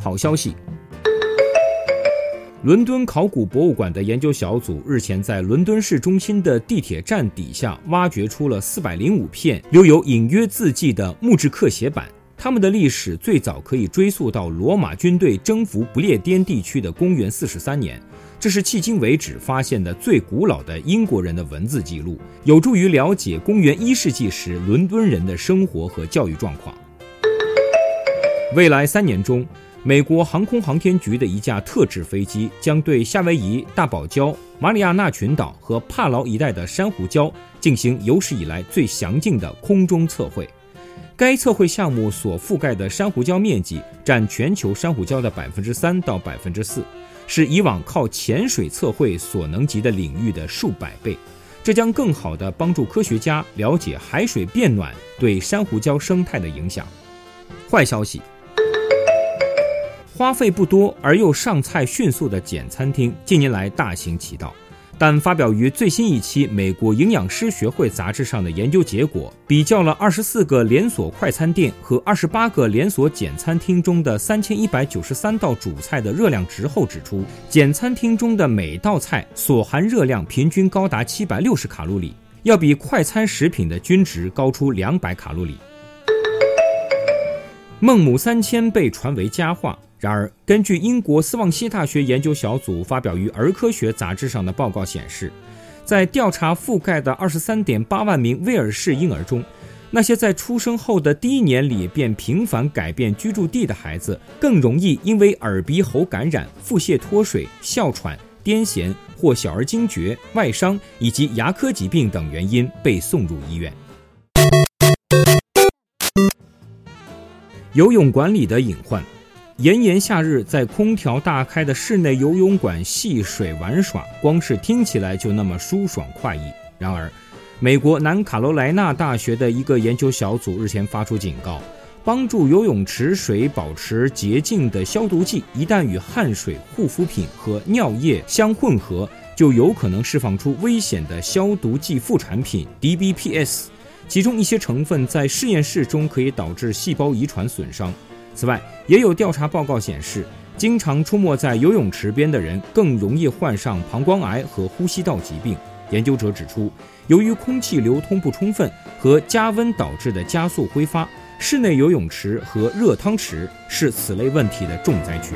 好消息。伦敦考古博物馆的研究小组日前在伦敦市中心的地铁站底下挖掘出了四百零五片留有隐约字迹的木质刻写板，它们的历史最早可以追溯到罗马军队征服不列颠地区的公元四十三年。这是迄今为止发现的最古老的英国人的文字记录，有助于了解公元一世纪时伦敦人的生活和教育状况。未来三年中。美国航空航天局的一架特制飞机将对夏威夷、大堡礁、马里亚纳群岛和帕劳一带的珊瑚礁进行有史以来最详尽的空中测绘。该测绘项目所覆盖的珊瑚礁面积占全球珊瑚礁的百分之三到百分之四，是以往靠潜水测绘所能及的领域的数百倍。这将更好地帮助科学家了解海水变暖对珊瑚礁生态的影响。坏消息。花费不多而又上菜迅速的简餐厅近年来大行其道，但发表于最新一期美国营养师学会杂志上的研究结果，比较了二十四个连锁快餐店和二十八个连锁简餐厅中的三千一百九十三道主菜的热量值后指出，简餐厅中的每道菜所含热量平均高达七百六十卡路里，要比快餐食品的均值高出两百卡路里。孟母三迁被传为佳话。然而，根据英国斯旺西大学研究小组发表于《儿科学杂志》上的报告显示，在调查覆盖的二十三点八万名威尔士婴儿中，那些在出生后的第一年里便频繁改变居住地的孩子，更容易因为耳鼻喉感染、腹泻脱水、哮喘、癫痫或小儿惊厥、外伤以及牙科疾病等原因被送入医院。游泳馆里的隐患。炎炎夏日，在空调大开的室内游泳馆戏水玩耍，光是听起来就那么舒爽快意。然而，美国南卡罗来纳大学的一个研究小组日前发出警告：帮助游泳池水保持洁净的消毒剂，一旦与汗水、护肤品和尿液相混合，就有可能释放出危险的消毒剂副产品 DBPS，其中一些成分在实验室中可以导致细胞遗传损伤。此外，也有调查报告显示，经常出没在游泳池边的人更容易患上膀胱癌和呼吸道疾病。研究者指出，由于空气流通不充分和加温导致的加速挥发，室内游泳池和热汤池是此类问题的重灾区。